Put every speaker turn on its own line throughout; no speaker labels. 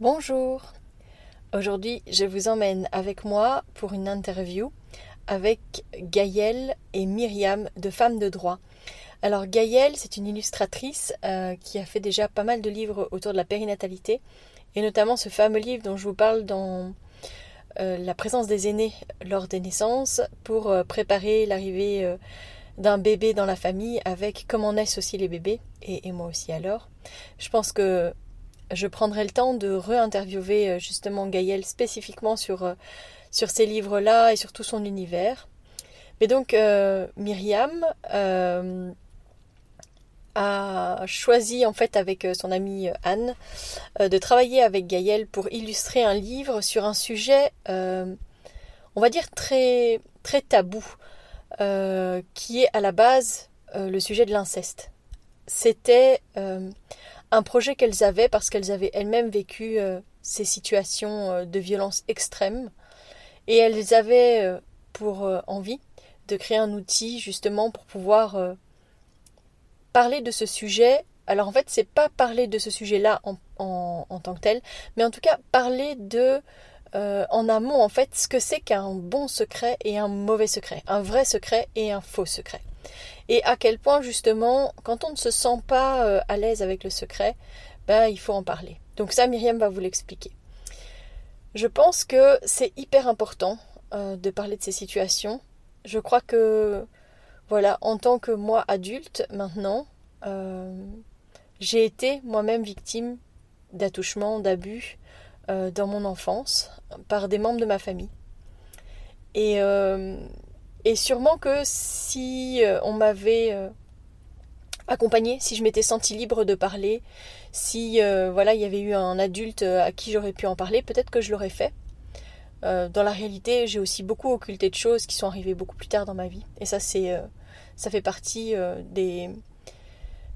Bonjour Aujourd'hui, je vous emmène avec moi pour une interview avec Gaëlle et Myriam de Femmes de droit. Alors Gaëlle, c'est une illustratrice euh, qui a fait déjà pas mal de livres autour de la périnatalité, et notamment ce fameux livre dont je vous parle dans euh, la présence des aînés lors des naissances pour euh, préparer l'arrivée d'un bébé dans la famille avec comment naissent aussi les bébés, et, et moi aussi alors. Je pense que je prendrai le temps de re-interviewer euh, justement Gaëlle spécifiquement sur, euh, sur ces livres-là et sur tout son univers. Mais donc euh, Myriam a choisi en fait avec son amie Anne de travailler avec Gaëlle pour illustrer un livre sur un sujet, on va dire très très tabou, qui est à la base le sujet de l'inceste. C'était un projet qu'elles avaient parce qu'elles avaient elles-mêmes vécu euh, ces situations euh, de violence extrême et elles avaient euh, pour envie de créer un outil justement pour pouvoir parler de ce sujet. Alors en fait, c'est pas parler de ce sujet-là en, en, tant que tel, mais en tout cas parler de en amont en fait ce que c'est qu'un bon secret et un mauvais secret, un vrai secret et un faux secret et à quel point justement, quand on ne se sent pas euh, à l'aise avec le secret, ben, il faut en parler. Donc ça, Myriam va vous l'expliquer. Je pense que c'est hyper important euh, de parler de ces situations. Je crois que, voilà, en tant que moi adulte maintenant, euh, j'ai été moi-même victime d'attouchements, d'abus dans mon enfance par des membres de ma famille. Et et sûrement que si euh, on m'avait euh, accompagné, si je m'étais sentie libre de parler, si euh, voilà il y avait eu un adulte à qui j'aurais pu en parler, peut-être que je l'aurais fait. dans la réalité, j'ai aussi beaucoup occulté de choses qui sont arrivées beaucoup plus tard dans ma vie. Et ça, c'est, ça fait partie des,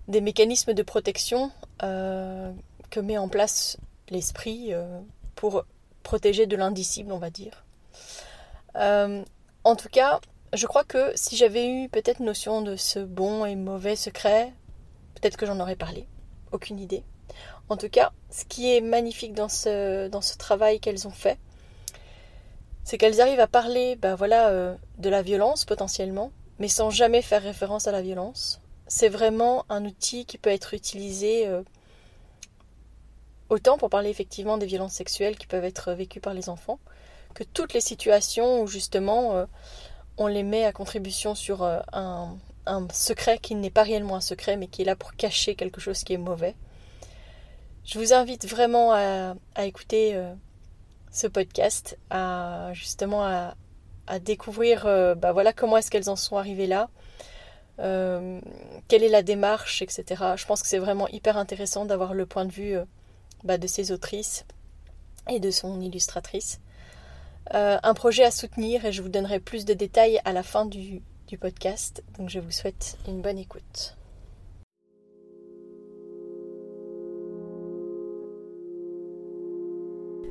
des mécanismes de protection que met en place l'esprit pour protéger de l'indicible, on va dire. en tout cas, je crois que si j'avais eu peut-être notion de ce bon et mauvais secret, peut-être que j'en aurais parlé. Aucune idée. En tout cas, ce qui est magnifique dans ce, travail qu'elles ont fait, c'est qu'elles arrivent à parler ben voilà, euh, de la violence potentiellement, mais sans jamais faire référence à la violence. C'est vraiment un outil qui peut être utilisé euh, autant pour parler effectivement des violences sexuelles qui peuvent être vécues par les enfants, que toutes les situations où justement euh, on les met à contribution sur euh, un, secret qui n'est pas réellement un secret, mais qui est là pour cacher quelque chose qui est mauvais. Je vous invite vraiment à, écouter euh, ce podcast, à justement à, découvrir euh, bah voilà, comment est-ce qu'elles en sont arrivées là, quelle est la démarche, etc. Je pense que c'est vraiment hyper intéressant d'avoir le point de vue bah, de ces autrices et de son illustratrice. Euh, un projet à soutenir et je vous donnerai plus de détails à la fin du, du podcast. Donc je vous souhaite une bonne écoute.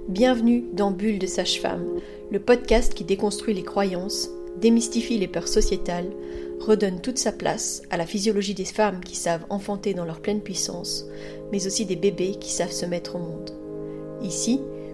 Bienvenue dans Bulle de Sage-Femme, le podcast qui déconstruit les croyances, démystifie les peurs sociétales, redonne toute sa place à la physiologie des femmes qui savent enfanter dans leur pleine puissance, mais aussi des bébés qui savent se mettre au monde. Ici,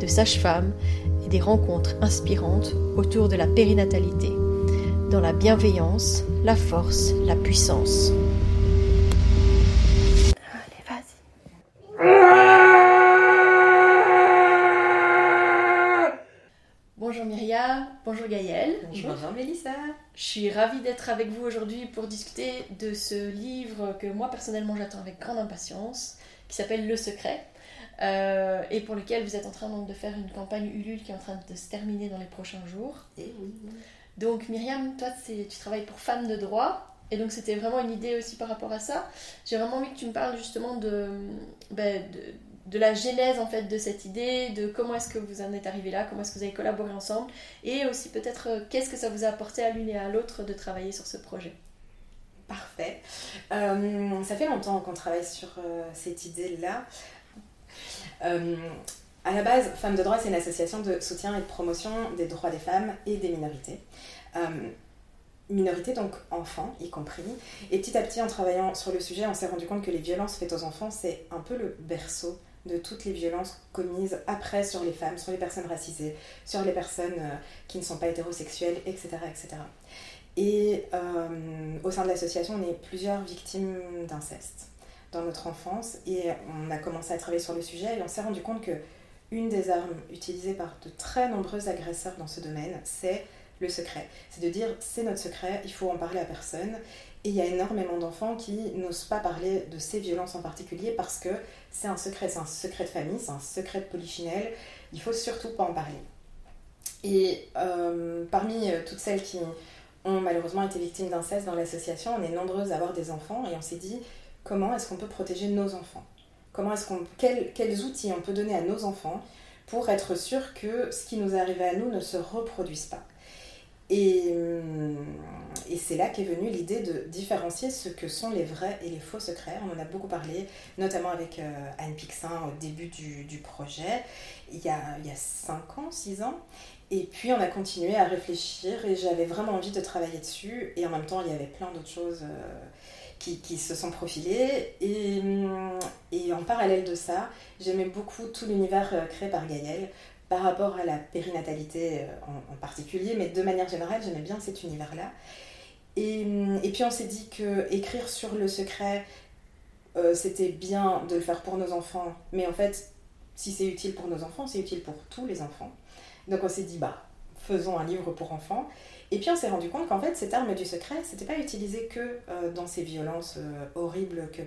de sages-femmes et des rencontres inspirantes autour de la périnatalité, dans la bienveillance, la force, la puissance. Allez, vas-y. Bonjour Myria, bonjour Gaëlle.
Bonjour Mélissa.
Je suis ravie d'être avec vous aujourd'hui pour discuter de ce livre que moi personnellement j'attends avec grande impatience, qui s'appelle Le Secret, euh, et pour lequel vous êtes en train donc, de faire une campagne Ulule qui est en train de se terminer dans les prochains jours.
Et eh oui.
Donc Myriam, toi tu travailles pour Femmes de droit, et donc c'était vraiment une idée aussi par rapport à ça. J'ai vraiment envie que tu me parles justement de, ben, de la genèse en fait de cette idée, de comment est-ce que vous en êtes arrivé là, comment est-ce que vous avez collaboré ensemble, et aussi peut-être euh, qu'est-ce que ça vous a apporté à l'une et à l'autre de travailler sur ce projet?
Parfait. Euh, ça fait longtemps qu'on travaille sur euh, cette idée-là. À la base, Femmes de droit, c'est une association de soutien et de promotion des droits des femmes et des minorités minorités, donc enfants y compris. Et petit à petit, en travaillant sur le sujet, on s'est rendu compte que les violences faites aux enfants, c'est un peu le berceau de toutes les violences commises après sur les femmes, sur les personnes racisées, sur les personnes euh, qui ne sont pas hétérosexuelles, etc. etc. Et euh, au sein de l'association, on est plusieurs victimes d'inceste dans notre enfance et on a commencé à travailler sur le sujet et on s'est rendu compte que une des armes utilisées par de très nombreux agresseurs dans ce domaine, c'est le secret. C'est de dire c'est notre secret, il faut en parler à personne. Et il y a énormément d'enfants qui n'osent pas parler de ces violences en particulier parce que c'est un secret, c'est un secret de famille, c'est un secret de polichinelle. Il faut surtout pas en parler. Et euh, parmi euh, toutes celles qui ont malheureusement été victimes d'inceste dans l'association, on est nombreuses à avoir des enfants et on s'est dit comment est-ce qu'on peut protéger nos enfants? Comment est-ce qu'on quels, outils on peut donner à nos enfants pour être sûr que ce qui nous arrive à nous ne se reproduise pas? Et, et c'est là qu'est venue l'idée de différencier ce que sont les vrais et les faux secrets. On en a beaucoup parlé, notamment avec euh, Anne Pixin au début du, projet, il y, a, il y a 5 ans, 6 ans. Et puis on a continué à réfléchir et j'avais vraiment envie de travailler dessus. Et en même temps, il y avait plein d'autres choses euh, qui, se sont profilées. Et, et, en parallèle de ça, j'aimais beaucoup tout l'univers euh, créé par Gaëlle par rapport à la périnatalité euh, en, particulier, mais de manière générale, j'aimais bien cet univers-là. Et, hum, et, puis on s'est dit que écrire sur le secret, euh, c'était bien de le faire pour nos enfants, mais en fait, si c'est utile pour nos enfants, c'est utile pour tous les enfants. Donc on s'est dit, bah, faisons un livre pour enfants. Et puis on s'est rendu compte qu'en fait, cette arme du secret, c'était pas utilisé que euh, dans ces violences horribles que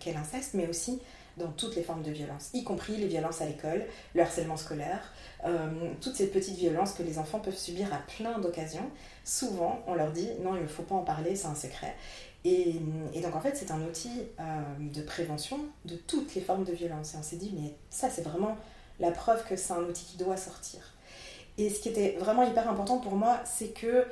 qu'est l'inceste, mais aussi dans toutes les formes de violence, y compris les violences à l'école, le harcèlement scolaire, euh, toutes ces petites violences que les enfants peuvent subir à plein d'occasions. Souvent, on leur dit non, il ne faut pas en parler, c'est un secret. Et, donc en fait, c'est un outil euh, de prévention de toutes les formes de violence. Et on s'est dit, mais ça, c'est vraiment la preuve que c'est un outil qui doit sortir. Et ce qui était vraiment hyper important pour moi, c'est que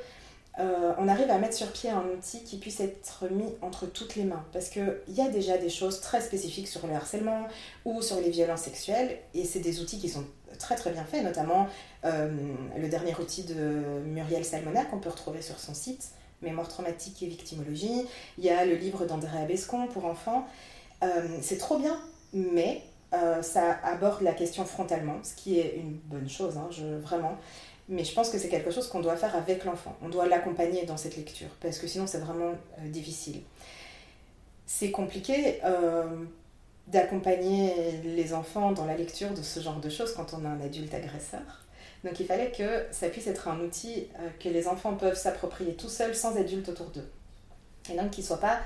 euh, on arrive à mettre sur pied un outil qui puisse être mis entre toutes les mains. Parce qu'il y a déjà des choses très spécifiques sur le harcèlement ou sur les violences sexuelles, et c'est des outils qui sont très très bien faits, notamment euh, le dernier outil de Muriel Salmona qu'on peut retrouver sur son site, Mémoire traumatique et victimologie. Il y a le livre d'André Bescon pour enfants. Euh, c'est trop bien, mais ça aborde la question frontalement, ce qui est une bonne chose, hein, vraiment. Mais je pense que c'est quelque chose qu'on doit faire avec l'enfant. On doit l'accompagner dans cette lecture, parce que sinon c'est vraiment euh, difficile. C'est compliqué euh, d'accompagner les enfants dans la lecture de ce genre de choses quand on a un adulte agresseur. Donc il fallait que ça puisse être un outil euh, que les enfants peuvent s'approprier tout seuls sans adulte autour d'eux. Et donc qu'il ne soit pas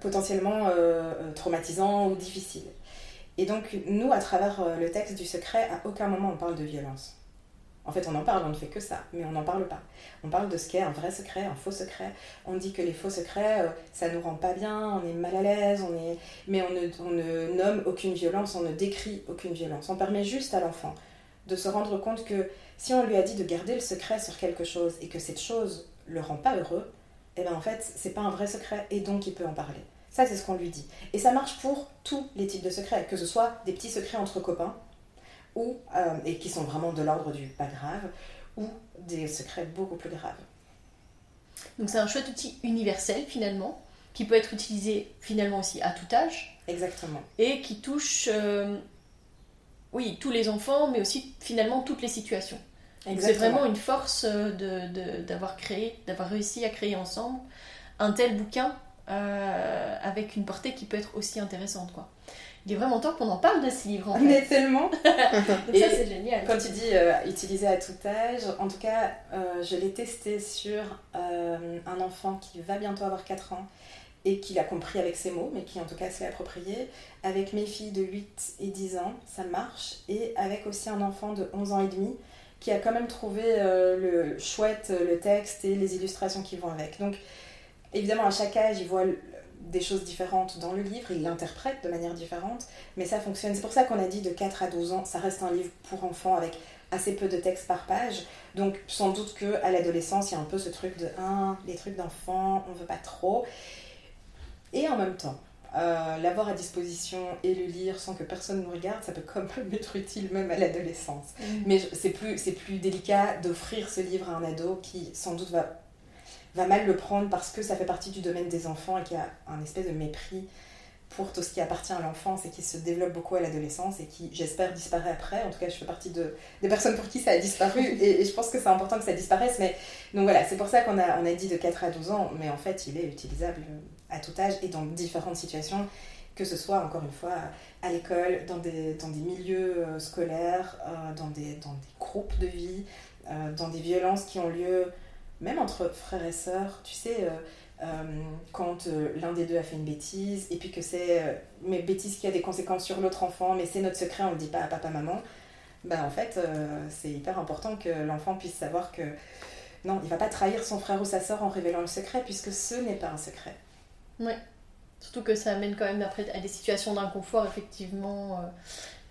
potentiellement traumatisant ou difficile. Et donc nous, à travers le texte du secret, à aucun moment on parle de violence. En fait, on en parle, on ne fait que ça, mais on n'en parle pas. On parle de ce qu'est un vrai secret, un faux secret. On dit que les faux secrets, euh, ça nous rend pas bien, on est mal à l'aise, on est... mais on ne, ne nomme aucune violence, on ne décrit aucune violence. On permet juste à l'enfant de se rendre compte que si on lui a dit de garder le secret sur quelque chose et que cette chose le rend pas heureux, eh bien en fait, c'est pas un vrai secret et donc il peut en parler. Ça, c'est ce qu'on lui dit. Et ça marche pour tous les types de secrets, que ce soit des petits secrets entre copains, ou, euh, et qui sont vraiment de l'ordre du pas grave, ou des secrets beaucoup plus graves.
Donc c'est un chouette outil universel finalement, qui peut être utilisé finalement aussi à tout âge.
Exactement.
Et qui touche, euh, oui, tous les enfants, mais aussi finalement toutes les situations. C'est vraiment une force euh, d'avoir créé, d'avoir réussi à créer ensemble un tel bouquin avec une portée qui peut être aussi intéressante. Quoi il est vraiment temps qu'on en parle de ce livre. En
fait. tellement. Et ça, c'est génial. Quand tu dis euh, utiliser à tout âge, en tout cas, euh, je l'ai testé sur euh, un enfant qui va bientôt avoir 4 ans et qui l'a compris avec ses mots, mais qui en tout cas s'est approprié. Avec mes filles de 8 et 10 ans, ça marche. Et avec aussi un enfant de 11 ans et demi qui a quand même trouvé le chouette, le texte et les illustrations qui vont avec. Donc, évidemment, à chaque âge, il voit des choses différentes dans le livre, il l'interprète de manière différente, mais ça fonctionne. C'est pour ça qu'on a dit de 4 à 12 ans, ça reste un livre pour enfants avec assez peu de texte par page. Donc sans doute que à l'adolescence, il y a un peu ce truc de un, les trucs d'enfants, on veut pas trop. Et en même temps, euh, l'avoir à disposition et le lire sans que personne nous regarde, ça peut quand même être utile même à l'adolescence. Mm. Mais c'est plus, c'est plus délicat d'offrir ce livre à un ado qui sans doute va, va mal le prendre parce que ça fait partie du domaine des enfants et qui a un espèce de mépris pour tout ce qui appartient à l'enfance et qui se développe beaucoup à l'adolescence et qui, j'espère, disparaît après. En tout cas, je fais partie de, des personnes pour qui ça a disparu et, je pense que c'est important que ça disparaisse. Mais, donc voilà, c'est pour ça qu'on a, on a dit de 4 à 12 ans, mais en fait, il est utilisable à tout âge et dans différentes situations, que ce soit, encore une fois, à l'école, dans des, dans des milieux euh, scolaires, euh, dans, des, dans des groupes de vie, euh, dans des violences qui ont lieu même entre frères et sœurs. Tu sais quand l'un des deux a fait une bêtise, et puis que c'est une bêtise qui a des conséquences sur l'autre enfant, mais c'est notre secret, on ne le dit pas à papa, maman, ben en fait, c'est hyper important que l'enfant puisse savoir que non, il va pas trahir son frère ou sa soeur en révélant le secret, puisque ce n'est pas un secret.
Ouais. Surtout que ça amène quand même après à des situations d'inconfort, effectivement.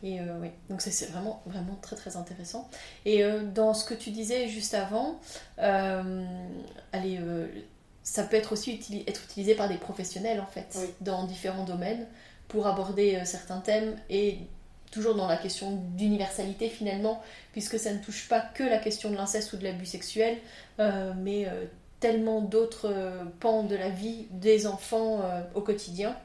et oui, donc c'est vraiment, vraiment très très intéressant. Et dans ce que tu disais juste avant, allez, ça peut être aussi être utilisé par des professionnels en fait, dans différents domaines, pour aborder euh, certains thèmes et toujours dans la question d'universalité finalement, puisque ça ne touche pas que la question de l'inceste ou de l'abus sexuel, euh, mais euh, tellement d'autres pans de la vie des enfants au quotidien,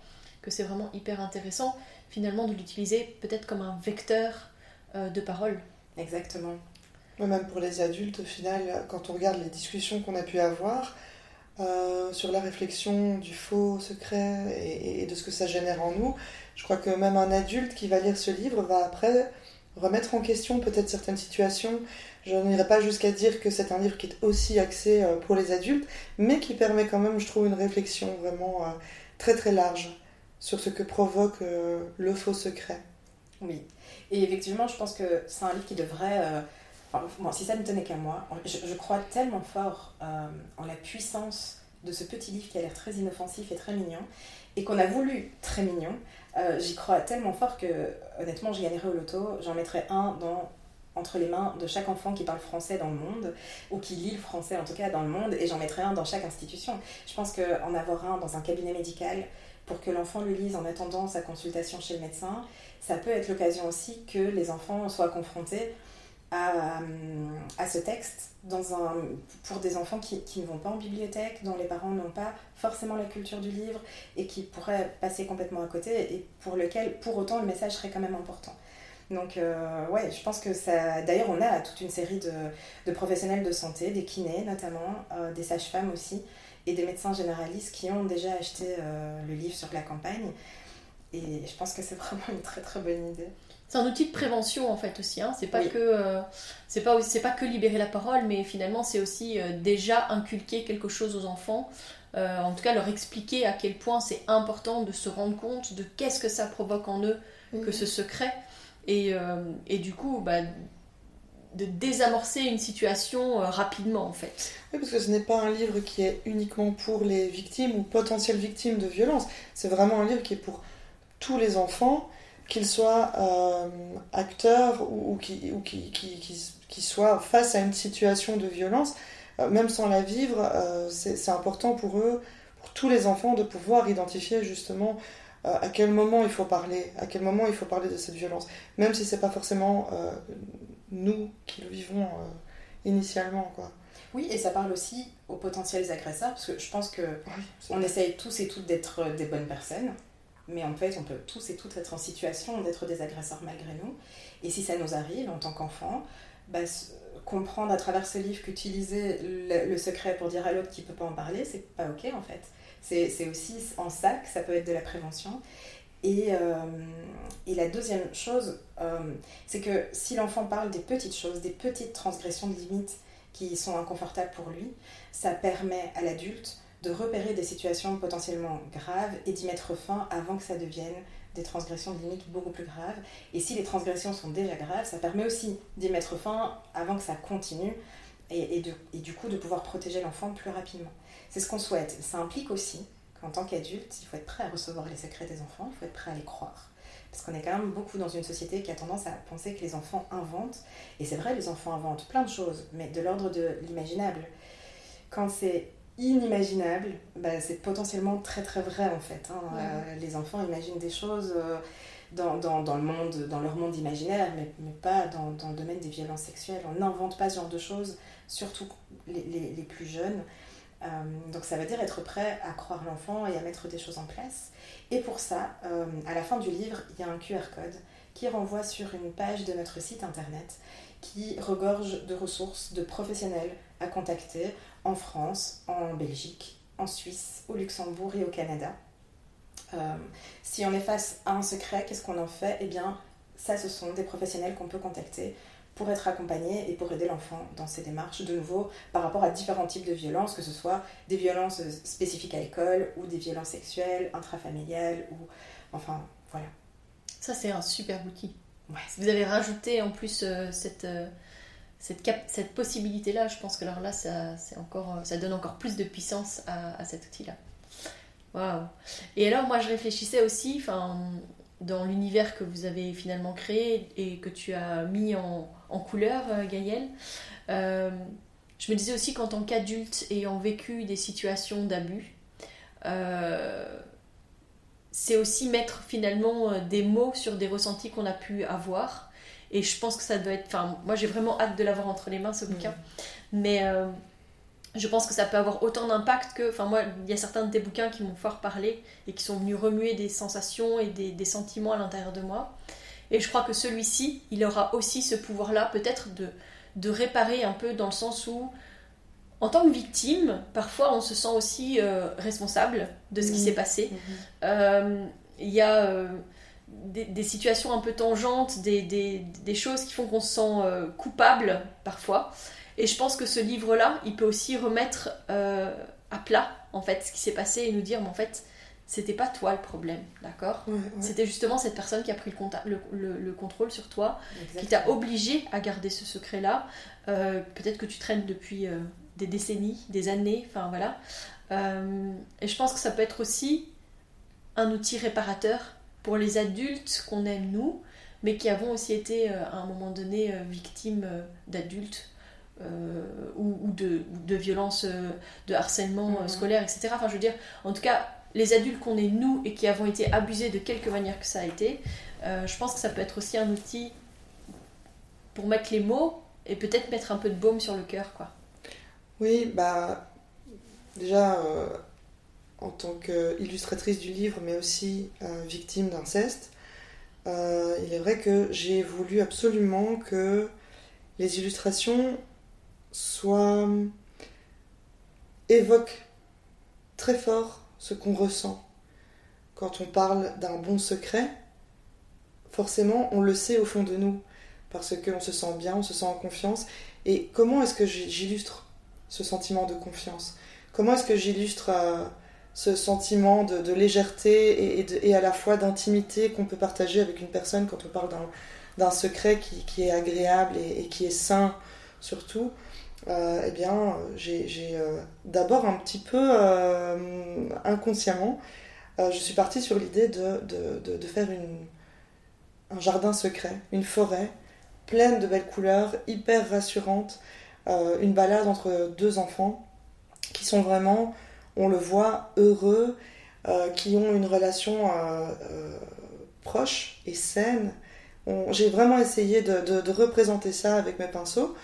que c'est vraiment hyper intéressant finalement de l'utiliser peut-être comme un vecteur de parole.
Exactement.
Même pour les adultes, au final, quand on regarde les discussions qu'on a pu avoir, euh, sur la réflexion du faux secret et, de ce que ça génère en nous. Je crois que même un adulte qui va lire ce livre va après remettre en question peut-être certaines situations. Je n'irai pas jusqu'à dire que c'est un livre qui est aussi axé euh, pour les adultes, mais qui permet quand même, je trouve, une réflexion vraiment euh, très très large sur ce que provoque le faux secret.
Oui, et effectivement, je pense que c'est un livre qui devrait si ça ne tenait qu'à moi, je, crois tellement fort euh, en la puissance de ce petit livre qui a l'air très inoffensif et très mignon, et qu'on a voulu très mignon. Euh, j'y crois tellement fort que, honnêtement, j'y gagnerais au loto. J'en mettrais un dans, entre les mains de chaque enfant qui parle français dans le monde, ou qui lit le français en tout cas dans le monde, et j'en mettrais un dans chaque institution. Je pense qu'en avoir un dans un cabinet médical, pour que l'enfant le lise en attendant sa consultation chez le médecin, ça peut être l'occasion aussi que les enfants soient confrontés à, à, ce texte dans un, pour des enfants qui, qui, ne vont pas en bibliothèque, dont les parents n'ont pas forcément la culture du livre et qui pourraient passer complètement à côté et pour lequel, pour autant, le message serait quand même important. Donc, euh, ouais, je pense que ça. D'ailleurs, on a toute une série de, de professionnels de santé, des kinés notamment, euh, des sages-femmes aussi, et des médecins généralistes qui ont déjà acheté euh, le livre sur la campagne. Et je pense que c'est vraiment une très très bonne idée.
C'est un outil de prévention en fait aussi. Hein. C'est pas que euh, c'est pas c'est pas que libérer la parole, mais finalement c'est aussi déjà inculquer quelque chose aux enfants. En tout cas, leur expliquer à quel point c'est important de se rendre compte de qu'est-ce que ça provoque en eux que ce secret. Et, et du coup, bah, de désamorcer une situation rapidement en fait.
Oui, parce que ce n'est pas un livre qui est uniquement pour les victimes ou potentielles victimes de violence. C'est vraiment un livre qui est pour tous les enfants qu'ils soient euh, acteurs ou, qui, ou qui, qui, qui, soient face à une situation de violence, euh, même sans la vivre, euh, c'est important pour eux, pour tous les enfants, de pouvoir identifier justement à quel moment il faut parler, à quel moment il faut parler de cette violence, même si c'est pas forcément nous qui le vivons initialement, quoi.
Oui, et ça parle aussi aux potentiels agresseurs, parce que je pense que on essaye tous et toutes d'être des bonnes personnes, mais en fait, on peut tous et toutes être en situation d'être des agresseurs malgré nous. Et si ça nous arrive en tant qu'enfant, bah, comprendre à travers ce livre qu'utiliser le, secret pour dire à l'autre qui ne peut pas en parler, c'est pas ok en fait. C'est aussi en que ça peut être de la prévention. Et, euh, et la deuxième chose, euh, c'est que si l'enfant parle des petites choses, des petites transgressions de limites qui sont inconfortables pour lui, ça permet à l'adulte de repérer des situations potentiellement graves et d'y mettre fin avant que ça devienne des transgressions de limites beaucoup plus graves. Et si les transgressions sont déjà graves, ça permet aussi d'y mettre fin avant que ça continue et, et du coup de pouvoir protéger l'enfant plus rapidement. C'est ce qu'on souhaite. Ça implique aussi qu'en tant qu'adulte, il faut être prêt à recevoir les secrets des enfants, il faut être prêt à les croire. Parce qu'on est quand même beaucoup dans une société qui a tendance à penser que les enfants inventent. Et c'est vrai, les enfants inventent plein de choses, mais de l'ordre de l'imaginable. Quand c'est inimaginable, bah, c'est potentiellement très très vrai en fait. Hein. Euh, les enfants imaginent des choses euh, dans, dans, dans, le monde, dans leur monde imaginaire, mais, mais pas dans, dans, le domaine des violences sexuelles. On n'invente pas ce genre de choses, surtout les, les, les plus jeunes. Euh, donc ça veut dire être prêt à croire l'enfant et à mettre des choses en place. Et pour ça, euh, à la fin du livre, il y a un QR code qui renvoie sur une page de notre site internet qui regorge de ressources de professionnels à contacter en France, en Belgique, en Suisse, au Luxembourg et au Canada. Euh, si on est face à un secret, qu'est-ce qu'on en fait? Eh bien, ça, ce sont des professionnels qu'on peut contacter pour être accompagné et pour aider l'enfant dans ses démarches, de nouveau par rapport à différents types de violences, que ce soit des violences spécifiques à l'école ou des violences sexuelles, intrafamiliales, ou enfin voilà.
Ça c'est un super outil. Ouais. Vous avez rajouté en plus euh, cette, euh, cette, cette possibilité-là, je pense que alors là ça, encore, euh, ça donne encore plus de puissance à, à cet outil-là. Waouh Et alors moi je réfléchissais aussi, enfin dans l'univers que vous avez finalement créé et que tu as mis en, en couleur, euh, Gaëlle. Euh, je me disais aussi qu'en tant qu'adulte ayant vécu des situations d'abus, euh, c'est aussi mettre finalement des mots sur des ressentis qu'on a pu avoir. Et je pense que ça doit être. Enfin, moi j'ai vraiment hâte de l'avoir entre les mains ce bouquin. Mmh. Mais je pense que ça peut avoir autant d'impact que. Enfin, moi, il y a certains de tes bouquins qui m'ont fort parlé et qui sont venus remuer des sensations et des, des sentiments à l'intérieur de moi. Et je crois que celui-ci, il aura aussi ce pouvoir-là, peut-être de, de réparer un peu dans le sens où, en tant que victime, parfois on se sent aussi euh, responsable de ce qui mmh. s'est passé. Mmh. Euh, il y a euh, des, des, situations un peu tangentes, des, des, des choses qui font qu'on se sent coupable parfois. Et je pense que ce livre-là, il peut aussi remettre euh, à plat, en fait, ce qui s'est passé et nous dire, mais en fait, c'était pas toi le problème, d'accord
ouais, ouais.
C'était justement cette personne qui a pris le, le, le, contrôle sur toi, Exactement. qui t'a obligé à garder ce secret-là. Euh, Peut-être que tu traînes depuis euh, des décennies, des années, enfin voilà. Et je pense que ça peut être aussi un outil réparateur pour les adultes qu'on aime nous, mais qui avons aussi été euh, à un moment donné euh, victimes d'adultes euh, ou, ou, de, de violences, de harcèlement mmh. scolaire, etc. Enfin, je veux dire, en tout cas, les adultes qu'on est nous et qui avons été abusés de quelque manière que ça a été, euh, je pense que ça peut être aussi un outil pour mettre les mots et peut-être mettre un peu de baume sur le cœur, quoi.
Oui, bah déjà euh, en tant qu'illustratrice du livre, mais aussi euh, victime d'inceste, euh, il est vrai que j'ai voulu absolument que les illustrations soient évoquent très fort ce qu'on ressent. Quand on parle d'un bon secret, forcément, on le sait au fond de nous, parce qu'on se sent bien, on se sent en confiance. Et comment est-ce que j'illustre ce sentiment de confiance? Comment est-ce que j'illustre euh, ce sentiment de, légèreté et, à la fois d'intimité qu'on peut partager avec une personne quand on parle d'un secret qui, est agréable et, qui est sain surtout? Euh, eh bien, j'ai euh, d'abord un petit peu euh, inconsciemment, je suis partie sur l'idée de, de, de, faire une, un jardin secret, une forêt pleine de belles couleurs, hyper rassurante, une balade entre deux enfants qui sont vraiment, on le voit, heureux, qui ont une relation proche et saine. J'ai vraiment essayé de, représenter ça avec mes pinceaux.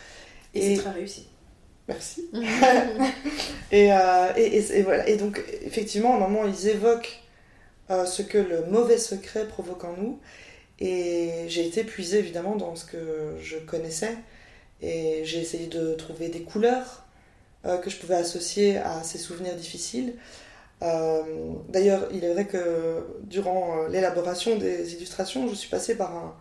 Et, et c'est très réussi.
Merci. et, euh, et, et, voilà. Et donc, effectivement, à un moment, ils évoquent euh, ce que le mauvais secret provoque en nous. Et j'ai été puisée, évidemment, dans ce que je connaissais. Et j'ai essayé de trouver des couleurs euh, que je pouvais associer à ces souvenirs difficiles. D'ailleurs, il est vrai que durant l'élaboration des illustrations, je suis passée par un,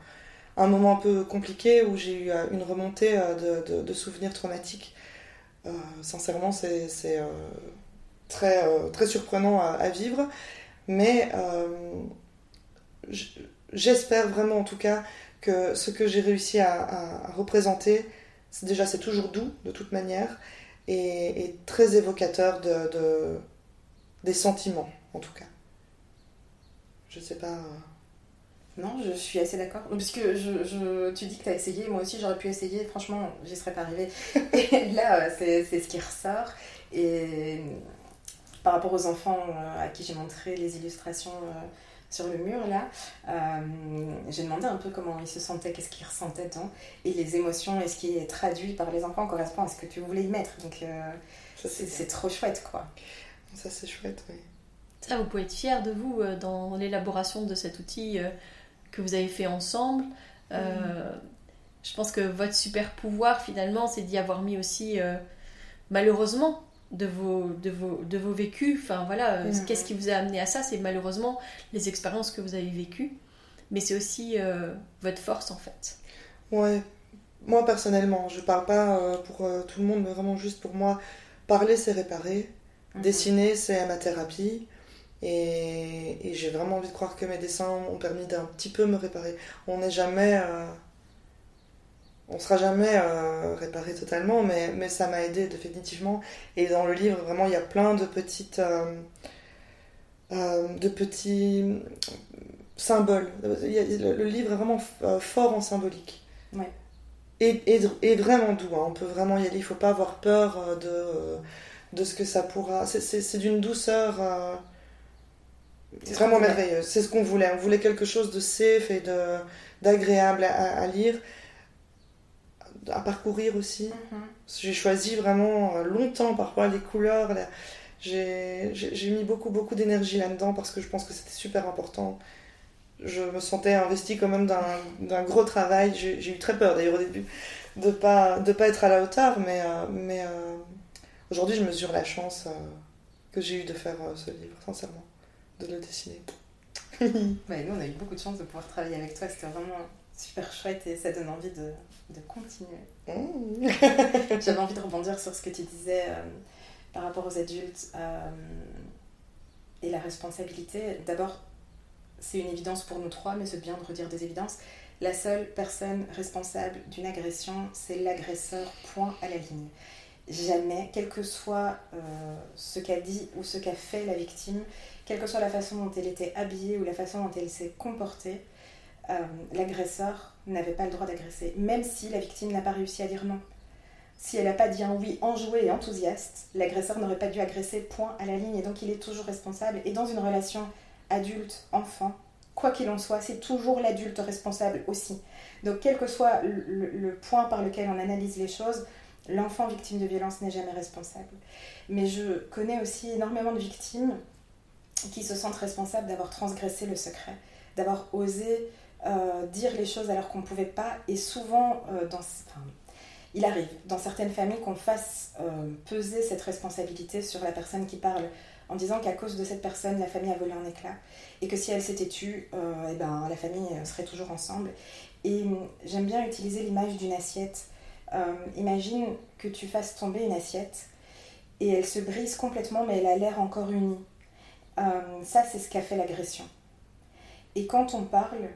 un moment un peu compliqué où j'ai eu une remontée de, de, souvenirs traumatiques euh, sincèrement, c'est euh, très, euh, très surprenant à, vivre. Mais j'espère vraiment en tout cas que ce que j'ai réussi à, représenter, déjà c'est toujours doux de toute manière et, très évocateur de, de, des sentiments, en tout cas. Je sais pas.
Non, je suis assez d'accord. Parce que je, tu dis que tu as essayé, moi aussi j'aurais pu essayer, franchement, j'y serais pas arrivée. Et là, c'est ce qui ressort. Et par rapport aux enfants euh, à qui j'ai montré les illustrations euh, sur le mur, là, euh, j'ai demandé un peu comment ils se sentaient, qu'est-ce qu'ils ressentaient dedans. Et les émotions et ce qui est traduit par les enfants correspond à ce que tu voulais y mettre. Donc c'est trop chouette, quoi.
Ça, c'est chouette, oui.
Ça, vous pouvez être fier de vous dans l'élaboration de cet outil que vous avez fait ensemble. Euh, je pense que votre super pouvoir, finalement, c'est d'y avoir mis aussi, euh, malheureusement, de vos, de, vos, de vos vécus. Enfin, voilà, euh, qu'est-ce qui vous a amené à ça? C'est malheureusement les expériences que vous avez vécues. Mais c'est aussi votre force, en fait.
Ouais. Moi, personnellement, je parle pas pour tout le monde, mais vraiment juste pour moi. Parler, c'est réparer. Mhm. Dessiner, c'est ma thérapie. Et, j'ai vraiment envie de croire que mes dessins ont permis d'un petit peu me réparer. On n'est jamais. Euh, on sera jamais euh, réparé totalement, mais, mais ça m'a aidé définitivement. Et dans le livre, vraiment, il y a plein de petites. Euh, de petits symboles. Le, livre est vraiment fort en symbolique.
Ouais.
Et, et, vraiment doux. Hein. On peut vraiment y aller. Il ne faut pas avoir peur de, de ce que ça pourra. C'est d'une douceur c'est vraiment merveilleux. C'est ce qu'on voulait. On voulait quelque chose de safe et de, d'agréable à, lire, à parcourir aussi. Mhm. J'ai choisi vraiment euh, longtemps parfois les couleurs. J'ai, mis beaucoup, beaucoup d'énergie là-dedans parce que je pense que c'était super important. Je me sentais investie quand même d'un, gros travail. J'ai, eu très peur d'ailleurs au début de pas, de pas être à la hauteur, mais, euh, mais euh, aujourd'hui je mesure la chance que j'ai eu de faire ce livre, sincèrement de le dessiner.
ouais, nous, on a eu beaucoup de chance de pouvoir travailler avec toi. C'était vraiment super chouette et ça donne envie de, de continuer. Mmh. J'avais envie de rebondir sur ce que tu disais euh, par rapport aux adultes euh, et la responsabilité. D'abord, c'est une évidence pour nous trois, mais c'est bien de redire des évidences. La seule personne responsable d'une agression, c'est l'agresseur, point à la ligne. Jamais, quel que soit euh, ce qu'a dit ou ce qu'a fait la victime, quelle que soit la façon dont elle était habillée ou la façon dont elle s'est comportée, euh, l'agresseur n'avait pas le droit d'agresser, même si la victime n'a pas réussi à dire non. Si elle n'a pas dit un oui enjoué et enthousiaste, l'agresseur n'aurait pas dû agresser, point à la ligne, et donc il est toujours responsable. Et dans une relation adulte-enfant, quoi qu'il en soit, c'est toujours l'adulte responsable aussi. Donc quel que soit le, le, point par lequel on analyse les choses, l'enfant victime de violence n'est jamais responsable. Mais je connais aussi énormément de victimes qui se sentent responsables d'avoir transgressé le secret, d'avoir osé euh, dire les choses alors qu'on ne pouvait pas. Et souvent, euh, il arrive dans certaines familles qu'on fasse euh, peser cette responsabilité sur la personne qui parle en disant qu'à cause de cette personne, la famille a volé en éclats et que si elle s'était tue, eh ben, la famille serait toujours ensemble. Et hum, j'aime bien utiliser l'image d'une assiette. imagine que tu fasses tomber une assiette et elle se brise complètement, mais elle a l'air encore unie. Euh, ça, c'est ce qu'a fait l'agression. Et quand on parle,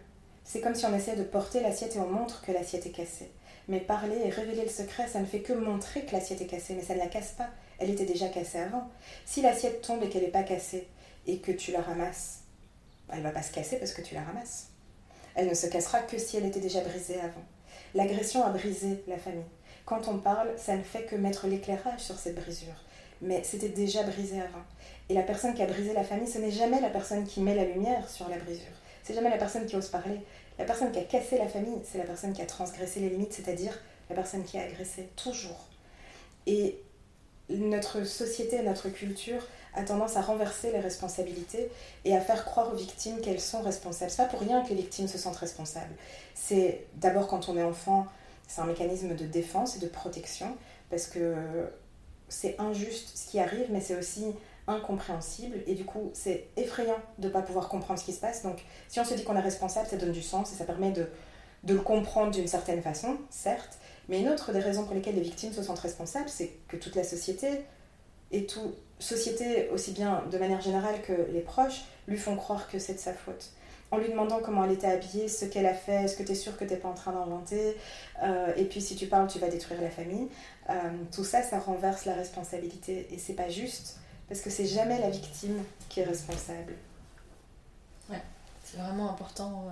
c'est comme si on essayait de porter l'assiette et on montre que l'assiette est cassée. Mais parler et révéler le secret, ça ne fait que montrer que l'assiette est cassée, mais ça ne la casse pas. Elle était déjà cassée avant. Si l'assiette tombe et qu'elle n'est pas cassée et que tu la ramasses, elle va pas se casser parce que tu la ramasses. Elle ne se cassera que si elle était déjà brisée avant. L'agression a brisé la famille. Quand on parle, ça ne fait que mettre l'éclairage sur cette brisure. Mais c'était déjà brisé avant. Et la personne qui a brisé la famille, ce n'est jamais la personne qui met la lumière sur la brisure. C'est jamais la personne qui ose parler. La personne qui a cassé la famille, c'est la personne qui a transgressé les limites, c'est-à-dire la personne qui a agressé, toujours. Et notre société, notre culture a tendance à renverser les responsabilités et à faire croire aux victimes qu'elles sont responsables. C'est pas pour rien que les victimes se sentent responsables. C'est d'abord quand on est enfant, c'est un mécanisme de défense et de protection parce que c'est injuste ce qui arrive, mais c'est aussi incompréhensible et du coup c'est effrayant de ne pas pouvoir comprendre ce qui se passe. Donc si on se dit qu'on est responsable, ça donne du sens et ça permet de, de le comprendre d'une certaine façon, certes. Mais une autre des raisons pour lesquelles les victimes se sentent responsables, c'est que toute la société, et toute société aussi bien de manière générale que les proches, lui font croire que c'est de sa faute. En lui demandant comment elle était habillée, ce qu'elle a fait, est-ce que tu es sûr que tu n'es pas en train d'inventer, euh, et puis si tu parles, tu vas détruire la famille. Euh, tout ça, ça renverse la responsabilité et c'est pas juste parce que c'est jamais la victime qui est responsable.
Ouais, c'est vraiment important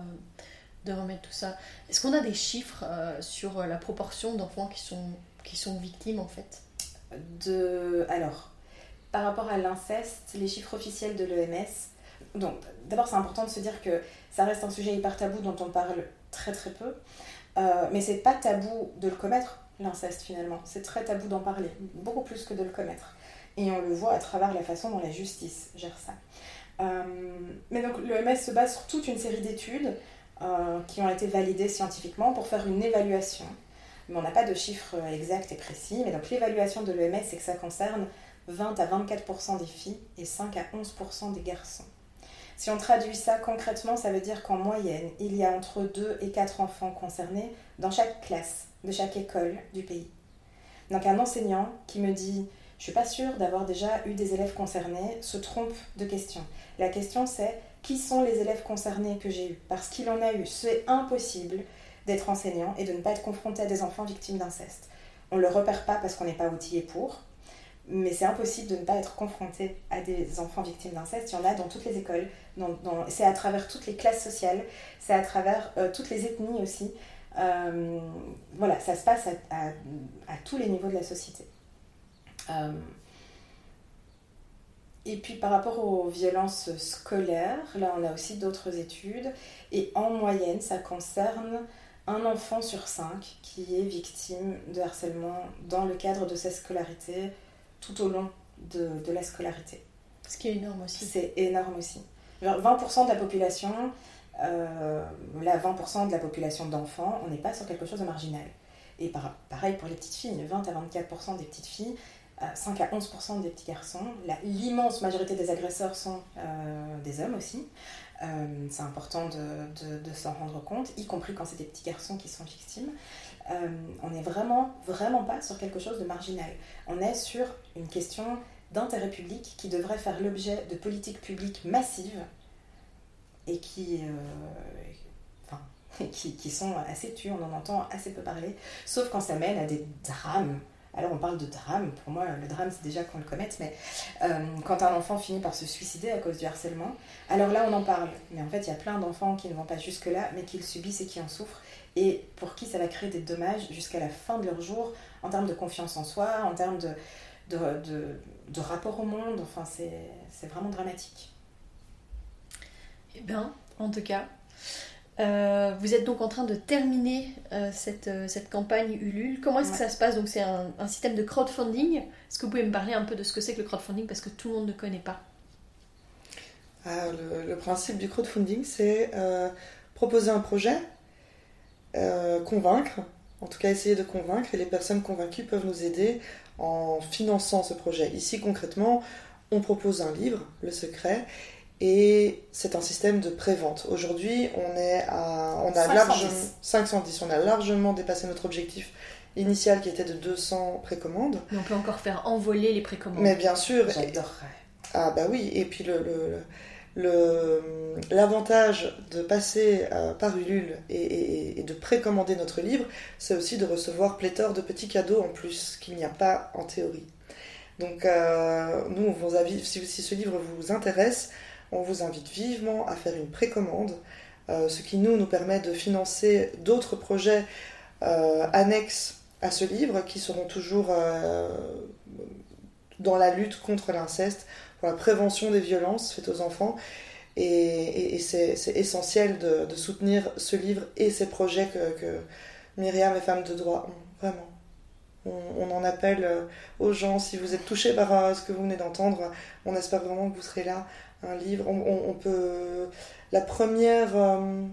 de remettre tout ça. Est-ce qu'on a des chiffres sur la proportion d'enfants qui sont, qui sont victimes en fait?
De... Alors, par rapport à l'inceste, les chiffres officiels de l'EMS, donc d'abord c'est important de se dire que ça reste un sujet hyper tabou dont on parle très très peu, euh, mais c'est pas tabou de le commettre, l'inceste finalement, c'est très tabou d'en parler, beaucoup plus que de le commettre. Et on le voit à travers la façon dont la justice gère ça. Euh, mais donc l'EMS se base sur toute une série d'études euh, qui ont été validées scientifiquement pour faire une évaluation mais on n'a pas de chiffres exacts et précis. Mais donc l'évaluation de l'EMS, c'est que ça concerne 20 à 24% des filles et 5 à 11% des garçons. Si on traduit ça concrètement, ça veut dire qu'en moyenne, il y a entre 2 et 4 enfants concernés dans chaque classe de chaque école du pays. Donc un enseignant qui me dit je suis pas sûre d'avoir déjà eu des élèves concernés se trompe de question. La question c'est qui sont les élèves concernés que j'ai eus? Parce qu'il en a eu. C'est impossible d'être enseignant et de ne pas être confronté à des enfants victimes d'inceste. On ne le repère pas parce qu'on n'est pas outillé pour, mais c'est impossible de ne pas être confronté à des enfants victimes d'inceste. Il y en a dans toutes les écoles, c'est à travers toutes les classes sociales, c'est à travers euh, toutes les ethnies aussi. Euh, voilà, ça se passe à, tous les niveaux de la société. Euh, et puis par rapport aux violences scolaires, là on a aussi d'autres études, et en moyenne ça concerne un enfant sur cinq qui est victime de harcèlement dans le cadre de sa scolarité tout au long de, la scolarité.
Ce qui est énorme aussi.
C'est énorme aussi. 20% de la population, euh, là 20% de la population d'enfants, on n'est pas sur quelque chose de marginal. Et pareil pour les petites filles, 20 à 24% des petites filles, 5 euh, à 11% des petits garçons. L'immense majorité des agresseurs sont euh, des hommes aussi. Euh, c'est important de, s'en rendre compte, y compris quand c'est des petits garçons qui sont victimes. On n'est vraiment, vraiment pas sur quelque chose de marginal. On est sur une question d'intérêt public qui devrait faire l'objet de politiques publiques massives et qui, enfin, qui, sont assez tues, on en entend assez peu parler, sauf quand ça mène à des drames alors on parle de drame, pour moi le drame c'est déjà qu'on le commette, mais euh, quand un enfant finit par se suicider à cause du harcèlement, alors là on en parle. Mais en fait il y a plein d'enfants qui ne vont pas jusque-là, mais qui le subissent et qui en souffrent, et pour qui ça va créer des dommages jusqu'à la fin de leur jour, en termes de confiance en soi, en termes de, de, rapport au monde, enfin c'est vraiment dramatique.
Eh bien, en tout cas, euh, vous êtes donc en train de terminer euh, cette, euh, cette, campagne Ulule. Comment est-ce que ça se passe? Donc c'est un, système de crowdfunding. Est-ce que vous pouvez me parler un peu de ce que c'est que le crowdfunding? Parce que tout le monde ne connaît pas
ah, le, principe du crowdfunding, c'est proposer un projet, convaincre, en tout cas essayer de convaincre, et les personnes convaincues peuvent nous aider en finançant ce projet. Ici concrètement, on propose un livre, Le Secret, et c'est un système de pré-vente. Aujourd'hui, on est à on a largement 510, on a largement dépassé notre objectif initial qui était de 200 précommandes.
Mais on peut encore faire envoler les précommandes.
Mais bien sûr.
J'adorerais.
Ah bah oui, et puis le, le, l'avantage de passer euh, par Ulule et, et, de précommander notre livre, c'est aussi de recevoir pléthore de petits cadeaux en plus qu'il n'y a pas en théorie. Donc euh, nous, on vous invite, si, si ce livre vous intéresse, on vous invite vivement à faire une précommande, euh, ce qui nous, permet de financer d'autres projets euh, annexes à ce livre qui seront toujours euh, dans la lutte contre l'inceste, pour la prévention des violences faites aux enfants. Et, c'est essentiel de, soutenir ce livre et ces projets que, Myriam et Femmes de droit ont, vraiment. On, en appelle aux gens, si vous êtes touchés par ce que vous venez d'entendre, on espère vraiment que vous serez là un livre. On, peut. La première euh,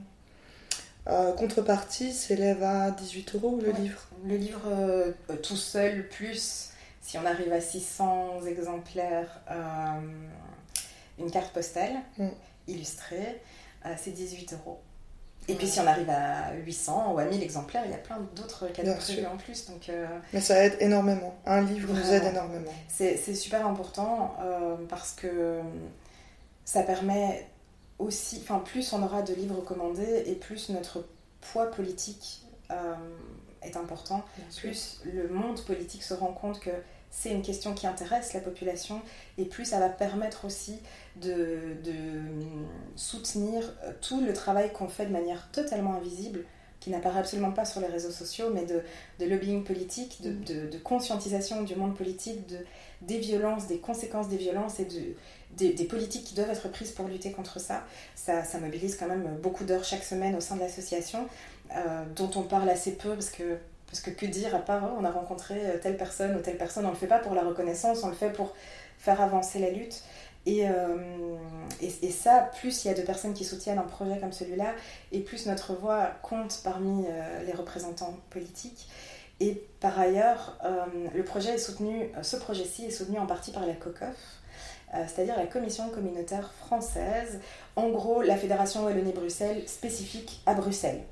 euh, contrepartie s'élève à 18 euros le livre.
Le livre euh, tout seul, plus si on arrive à 600 exemplaires, une carte postale mm. illustrée, c'est 18 euros. Et puis si on arrive à 800 ou à 1000 exemplaires, il y a plein d'autres cadeaux en plus. Donc,
Mais ça aide énormément. Un livre nous aide énormément.
C'est super important parce que ça permet aussi, enfin plus on aura de livres recommandés et plus notre poids politique euh, est important, plus le monde politique se rend compte que c'est une question qui intéresse la population et plus ça va permettre aussi de, soutenir tout le travail qu'on fait de manière totalement invisible qui n'apparaît absolument pas sur les réseaux sociaux, mais de, lobbying politique, de, conscientisation du monde politique, de, des violences, des conséquences des violences et des, des, politiques qui doivent être prises pour lutter contre ça. Ça, ça mobilise quand même beaucoup d'heures chaque semaine au sein de l'association, euh, dont on parle assez peu parce que parce que que dire à part oh, on a rencontré telle personne ou telle personne, on ne le fait pas pour la reconnaissance, on le fait pour faire avancer la lutte. Et, euh, et, ça, plus il y a de personnes qui soutiennent un projet comme celui-là, et plus notre voix compte parmi euh, les représentants politiques. Et par ailleurs, le projet est soutenu, ce projet-ci est soutenu en partie par la COCOF, c'est-à-dire la Commission communautaire française, en gros la Fédération Wallonie-Bruxelles spécifique à Bruxelles.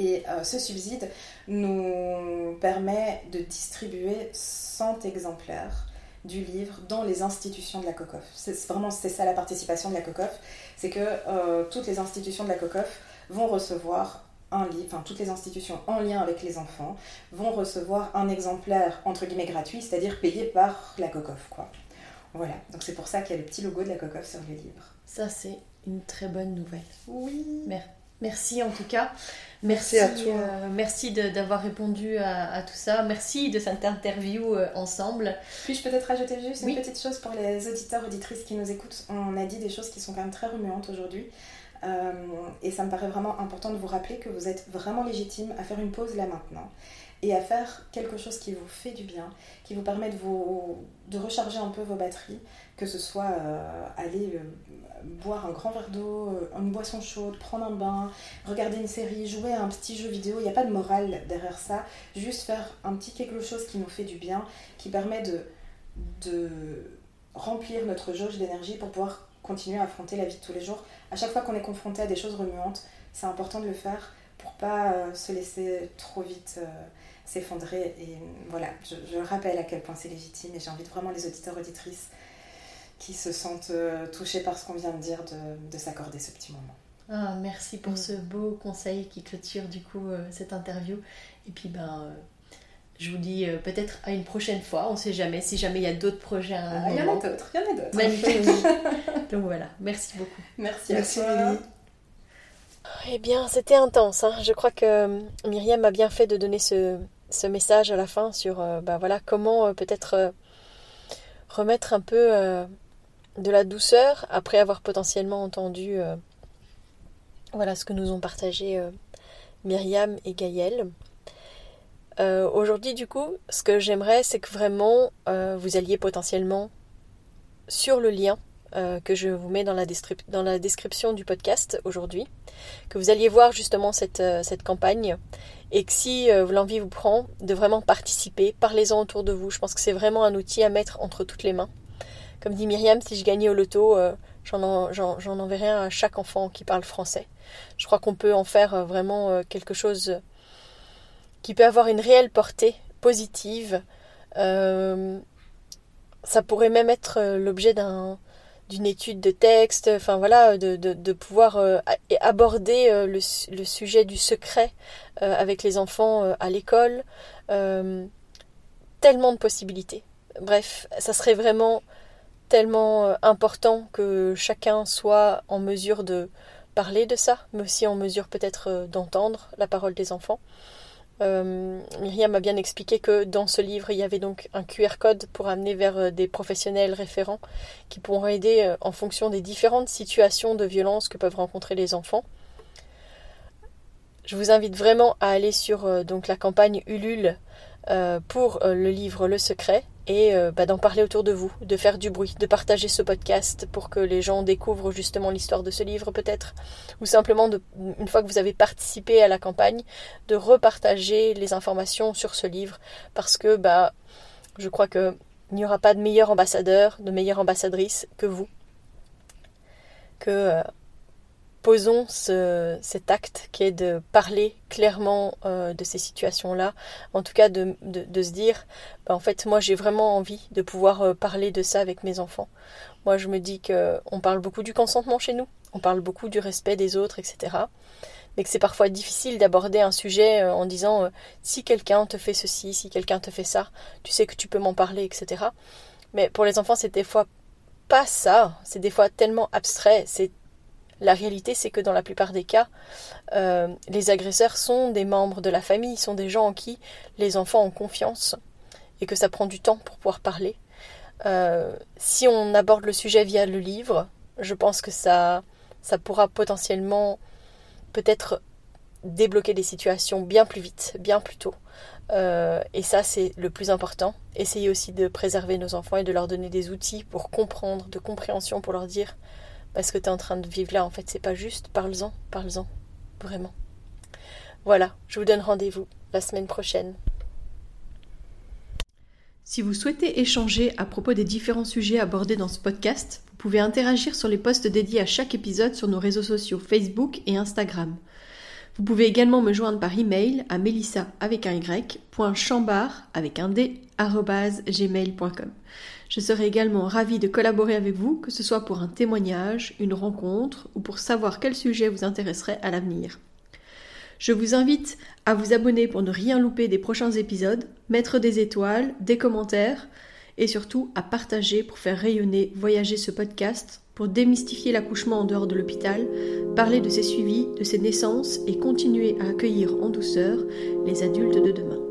Et euh, ce subside nous permet de distribuer 100 exemplaires du livre dans les institutions de la COCOF. C'est vraiment c'est ça la participation de la COCOF, c'est que euh, toutes les institutions de la COCOF vont recevoir un livre, enfin toutes les institutions en lien avec les enfants vont recevoir un exemplaire entre guillemets gratuit, c'est-à-dire payé par la COCOF quoi. Voilà, donc c'est pour ça qu'il y a le petit logo de la COCOF sur le livre.
Ça c'est une très bonne nouvelle.
Oui.
Merci. Merci en tout cas. Merci, à toi. Euh, merci d'avoir répondu à, tout ça. Merci de cette interview euh, ensemble.
Puis-je peut-être rajouter juste une petite chose pour les auditeurs, auditrices qui nous écoutent? On a dit des choses qui sont quand même très remuantes aujourd'hui. Euh, et ça me paraît vraiment important de vous rappeler que vous êtes vraiment légitime à faire une pause là maintenant et à faire quelque chose qui vous fait du bien, qui vous permet de, vous, de recharger un peu vos batteries, que ce soit aller boire un grand verre d'eau, euh, une boisson chaude, prendre un bain, regarder une série, jouer à un petit jeu vidéo. Il n'y a pas de morale derrière ça. Juste faire un petit quelque chose qui nous fait du bien, qui permet de, de remplir notre jauge d'énergie pour pouvoir continuer à affronter la vie de tous les jours. À chaque fois qu'on est confronté à des choses remuantes, c'est important de le faire pour pas euh, se laisser trop vite euh, s'effondrer. Et voilà, je, rappelle à quel point c'est légitime et j'invite vraiment les auditeurs auditrices qui se sentent euh, touchés par ce qu'on vient de dire, de, s'accorder ce petit moment.
Ah, merci pour mm. ce beau conseil qui clôture du coup euh, cette interview. Et puis ben, euh, je vous dis peut-être à une prochaine fois, on ne sait jamais, si jamais il y a d'autres projets
à ah, Il y en a d'autres, il y en a d'autres.
Magnifique. Donc voilà, merci beaucoup.
Merci, merci à
Eh bien, c'était intense. Hein. Je crois que Myriam a bien fait de donner ce, ce message à la fin sur ben, voilà, comment peut-être remettre un peu de la douceur après avoir potentiellement entendu euh, voilà ce que nous ont partagé euh, Myriam et Gaëlle. Euh, aujourd'hui du coup, ce que j'aimerais c'est que vraiment vous alliez potentiellement sur le lien que je vous mets dans la, dans la description du podcast aujourd'hui, que vous alliez voir justement cette campagne et que si l'envie vous prend de vraiment participer, parlez-en autour de vous. Je pense que c'est vraiment un outil à mettre entre toutes les mains. Comme dit Myriam, si je gagnais au loto, euh, j'en enverrais un à chaque enfant qui parle français. Je crois qu'on peut en faire euh, vraiment euh, quelque chose qui peut avoir une réelle portée positive. ça pourrait même être l'objet d'une étude de texte, enfin voilà, de, pouvoir aborder le, le, sujet du secret avec les enfants à l'école. tellement de possibilités. Bref, ça serait vraiment tellement euh, important que chacun soit en mesure de parler de ça, mais aussi en mesure peut-être euh, d'entendre la parole des enfants. Euh, Myriam a bien expliqué que dans ce livre, il y avait donc un QR code pour amener vers des professionnels référents qui pourront aider en fonction des différentes situations de violence que peuvent rencontrer les enfants. Je vous invite vraiment à aller sur donc la campagne Ulule pour le livre Le Secret et euh, bah, d'en parler autour de vous, de faire du bruit, de partager ce podcast pour que les gens découvrent justement l'histoire de ce livre peut-être, ou simplement une fois que vous avez participé à la campagne, de repartager les informations sur ce livre. Parce que bah je crois que il n'y aura pas de meilleur ambassadeur, de meilleure ambassadrice que vous, que euh, posons cet acte qui est de parler clairement euh, de ces situations-là, en tout cas de, se dire, bah, en fait moi j'ai vraiment envie de pouvoir euh, parler de ça avec mes enfants. Moi je me dis que on parle beaucoup du consentement chez nous, on parle beaucoup du respect des autres, etc. mais que c'est parfois difficile d'aborder un sujet en disant si quelqu'un te fait ceci, si quelqu'un te fait ça, tu sais que tu peux m'en parler, etc. Mais pour les enfants, c'est des fois pas ça, c'est des fois tellement abstrait, c'est la réalité, c'est que dans la plupart des cas, euh, les agresseurs sont des membres de la famille, sont des gens en qui les enfants ont confiance et que ça prend du temps pour pouvoir parler. Euh, si on aborde le sujet via le livre, je pense que ça, pourra potentiellement peut-être débloquer des situations bien plus vite, bien plus tôt. Euh, et ça, c'est le plus important. Essayez aussi de préserver nos enfants et de leur donner des outils pour comprendre, de compréhension, pour leur dire parce que tu es en train de vivre là, en fait, c'est pas juste. Parle-en, parle-en, vraiment. Voilà, je vous donne rendez-vous la semaine prochaine. Si vous souhaitez échanger à propos des différents sujets abordés dans ce podcast, vous pouvez interagir sur les posts dédiés à chaque épisode sur nos réseaux sociaux Facebook et Instagram. Vous pouvez également me joindre par email à melissa avec un y, avec un d, gmail.com. Je serai également ravie de collaborer avec vous, que ce soit pour un témoignage, une rencontre ou pour savoir quel sujet vous intéresserait à l'avenir. Je vous invite à vous abonner pour ne rien louper des prochains épisodes, mettre des étoiles, des commentaires et surtout à partager pour faire rayonner, voyager ce podcast, pour démystifier l'accouchement en dehors de l'hôpital, parler de ses suivis, de ses naissances et continuer à accueillir en douceur les adultes de demain.